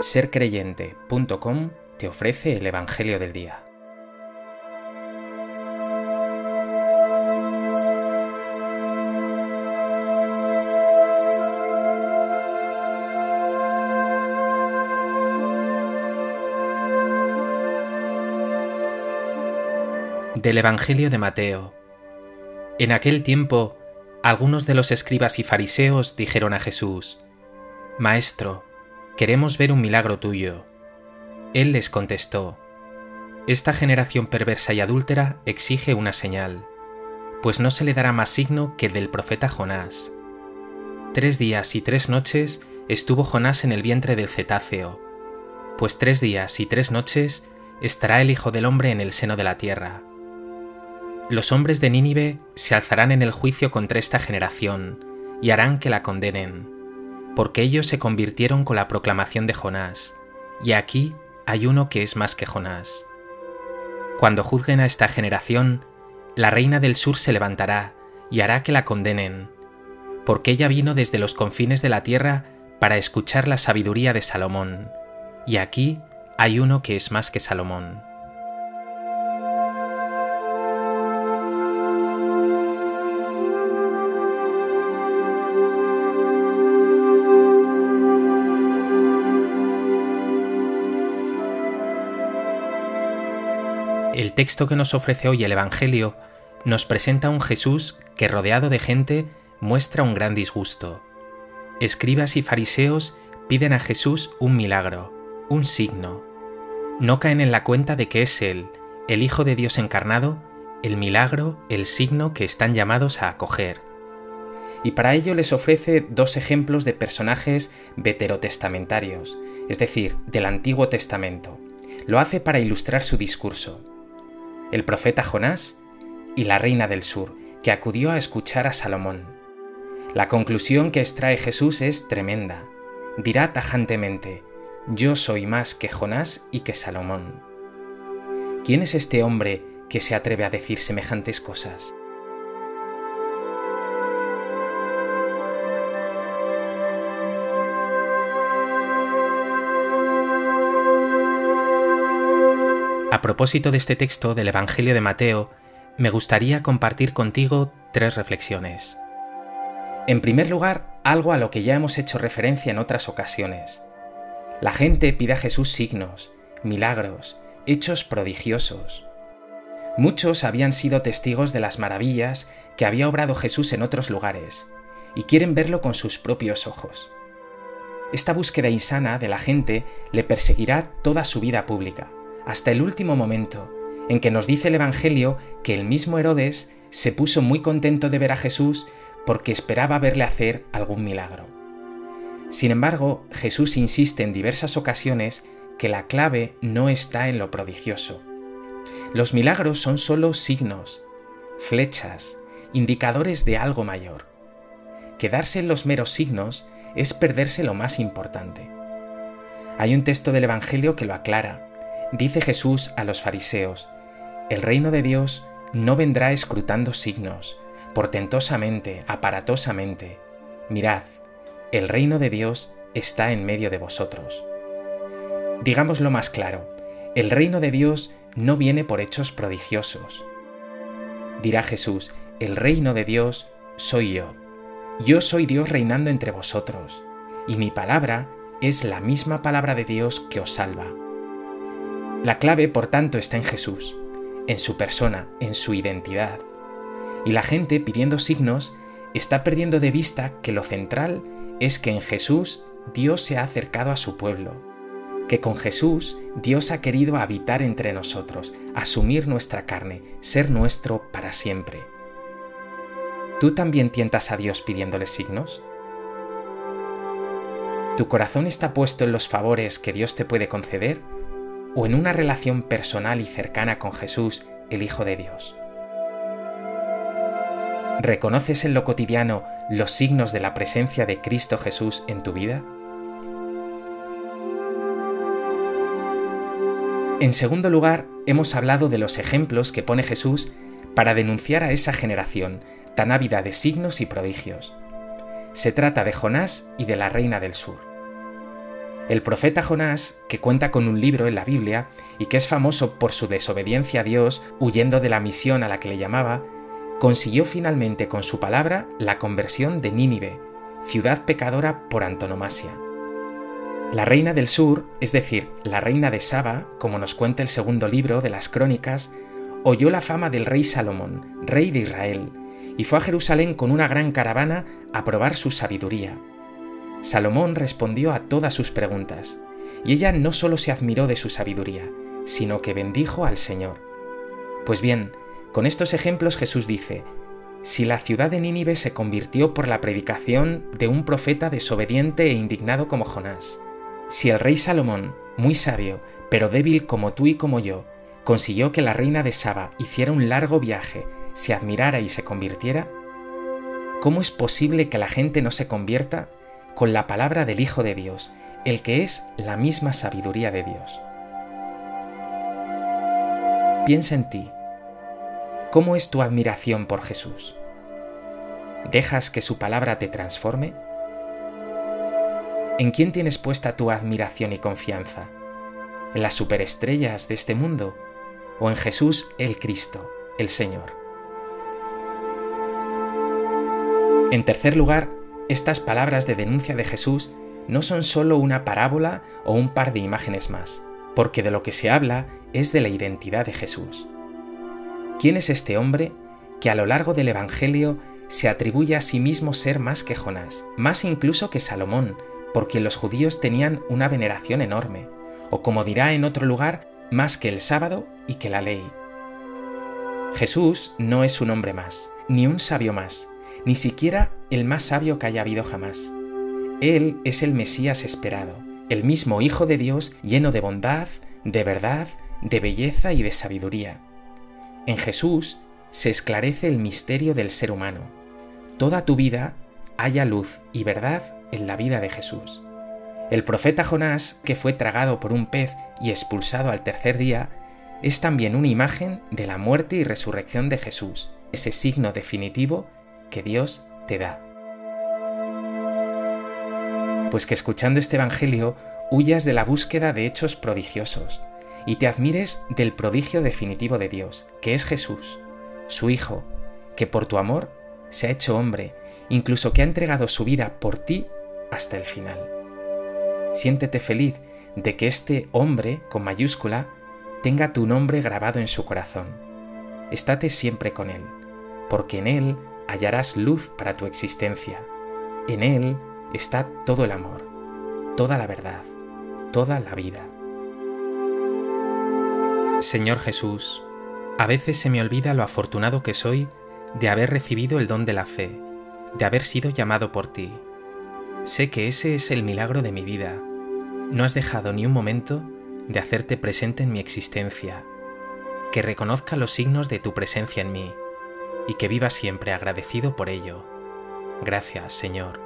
sercreyente.com te ofrece el Evangelio del Día. Del Evangelio de Mateo. En aquel tiempo, algunos de los escribas y fariseos dijeron a Jesús, Maestro, queremos ver un milagro tuyo. Él les contestó, Esta generación perversa y adúltera exige una señal, pues no se le dará más signo que el del profeta Jonás. Tres días y tres noches estuvo Jonás en el vientre del cetáceo, pues tres días y tres noches estará el Hijo del Hombre en el seno de la tierra. Los hombres de Nínive se alzarán en el juicio contra esta generación y harán que la condenen porque ellos se convirtieron con la proclamación de Jonás, y aquí hay uno que es más que Jonás. Cuando juzguen a esta generación, la reina del sur se levantará y hará que la condenen, porque ella vino desde los confines de la tierra para escuchar la sabiduría de Salomón, y aquí hay uno que es más que Salomón. Texto que nos ofrece hoy el Evangelio nos presenta un Jesús que rodeado de gente muestra un gran disgusto. Escribas y fariseos piden a Jesús un milagro, un signo. No caen en la cuenta de que es Él, el Hijo de Dios encarnado, el milagro, el signo que están llamados a acoger. Y para ello les ofrece dos ejemplos de personajes veterotestamentarios, es decir, del Antiguo Testamento. Lo hace para ilustrar su discurso el profeta Jonás y la reina del sur, que acudió a escuchar a Salomón. La conclusión que extrae Jesús es tremenda. Dirá tajantemente, yo soy más que Jonás y que Salomón. ¿Quién es este hombre que se atreve a decir semejantes cosas? Propósito de este texto del Evangelio de Mateo, me gustaría compartir contigo tres reflexiones. En primer lugar, algo a lo que ya hemos hecho referencia en otras ocasiones. La gente pide a Jesús signos, milagros, hechos prodigiosos. Muchos habían sido testigos de las maravillas que había obrado Jesús en otros lugares, y quieren verlo con sus propios ojos. Esta búsqueda insana de la gente le perseguirá toda su vida pública hasta el último momento, en que nos dice el Evangelio que el mismo Herodes se puso muy contento de ver a Jesús porque esperaba verle hacer algún milagro. Sin embargo, Jesús insiste en diversas ocasiones que la clave no está en lo prodigioso. Los milagros son solo signos, flechas, indicadores de algo mayor. Quedarse en los meros signos es perderse lo más importante. Hay un texto del Evangelio que lo aclara. Dice Jesús a los fariseos, el reino de Dios no vendrá escrutando signos, portentosamente, aparatosamente. Mirad, el reino de Dios está en medio de vosotros. Digámoslo más claro, el reino de Dios no viene por hechos prodigiosos. Dirá Jesús, el reino de Dios soy yo. Yo soy Dios reinando entre vosotros, y mi palabra es la misma palabra de Dios que os salva. La clave, por tanto, está en Jesús, en su persona, en su identidad. Y la gente pidiendo signos está perdiendo de vista que lo central es que en Jesús Dios se ha acercado a su pueblo, que con Jesús Dios ha querido habitar entre nosotros, asumir nuestra carne, ser nuestro para siempre. ¿Tú también tientas a Dios pidiéndole signos? ¿Tu corazón está puesto en los favores que Dios te puede conceder o en una relación personal y cercana con Jesús, el Hijo de Dios. ¿Reconoces en lo cotidiano los signos de la presencia de Cristo Jesús en tu vida? En segundo lugar, hemos hablado de los ejemplos que pone Jesús para denunciar a esa generación tan ávida de signos y prodigios. Se trata de Jonás y de la reina del sur. El profeta Jonás, que cuenta con un libro en la Biblia y que es famoso por su desobediencia a Dios, huyendo de la misión a la que le llamaba, consiguió finalmente con su palabra la conversión de Nínive, ciudad pecadora por antonomasia. La reina del sur, es decir, la reina de Saba, como nos cuenta el segundo libro de las Crónicas, oyó la fama del rey Salomón, rey de Israel, y fue a Jerusalén con una gran caravana a probar su sabiduría. Salomón respondió a todas sus preguntas, y ella no solo se admiró de su sabiduría, sino que bendijo al Señor. Pues bien, con estos ejemplos Jesús dice, si la ciudad de Nínive se convirtió por la predicación de un profeta desobediente e indignado como Jonás, si el rey Salomón, muy sabio, pero débil como tú y como yo, consiguió que la reina de Saba hiciera un largo viaje, se admirara y se convirtiera, ¿cómo es posible que la gente no se convierta con la palabra del Hijo de Dios, el que es la misma sabiduría de Dios? Piensa en ti. ¿Cómo es tu admiración por Jesús? ¿Dejas que su palabra te transforme? ¿En quién tienes puesta tu admiración y confianza? ¿En las superestrellas de este mundo o en Jesús el Cristo, el Señor? En tercer lugar, estas palabras de denuncia de Jesús no son sólo una parábola o un par de imágenes más, porque de lo que se habla es de la identidad de Jesús. ¿Quién es este hombre que a lo largo del Evangelio se atribuye a sí mismo ser más que Jonás, más incluso que Salomón, por quien los judíos tenían una veneración enorme, o como dirá en otro lugar, más que el sábado y que la ley? Jesús no es un hombre más, ni un sabio más, ni siquiera el más sabio que haya habido jamás. Él es el Mesías esperado, el mismo Hijo de Dios lleno de bondad, de verdad, de belleza y de sabiduría. En Jesús se esclarece el misterio del ser humano. Toda tu vida haya luz y verdad en la vida de Jesús. El profeta Jonás, que fue tragado por un pez y expulsado al tercer día, es también una imagen de la muerte y resurrección de Jesús, ese signo definitivo que Dios te da. Pues que escuchando este Evangelio huyas de la búsqueda de hechos prodigiosos y te admires del prodigio definitivo de Dios, que es Jesús, su Hijo, que por tu amor se ha hecho hombre, incluso que ha entregado su vida por ti hasta el final. Siéntete feliz de que este hombre, con mayúscula, tenga tu nombre grabado en su corazón. Estate siempre con él, porque en él hallarás luz para tu existencia. En Él está todo el amor, toda la verdad, toda la vida. Señor Jesús, a veces se me olvida lo afortunado que soy de haber recibido el don de la fe, de haber sido llamado por ti. Sé que ese es el milagro de mi vida. No has dejado ni un momento de hacerte presente en mi existencia, que reconozca los signos de tu presencia en mí y que viva siempre agradecido por ello. Gracias, Señor.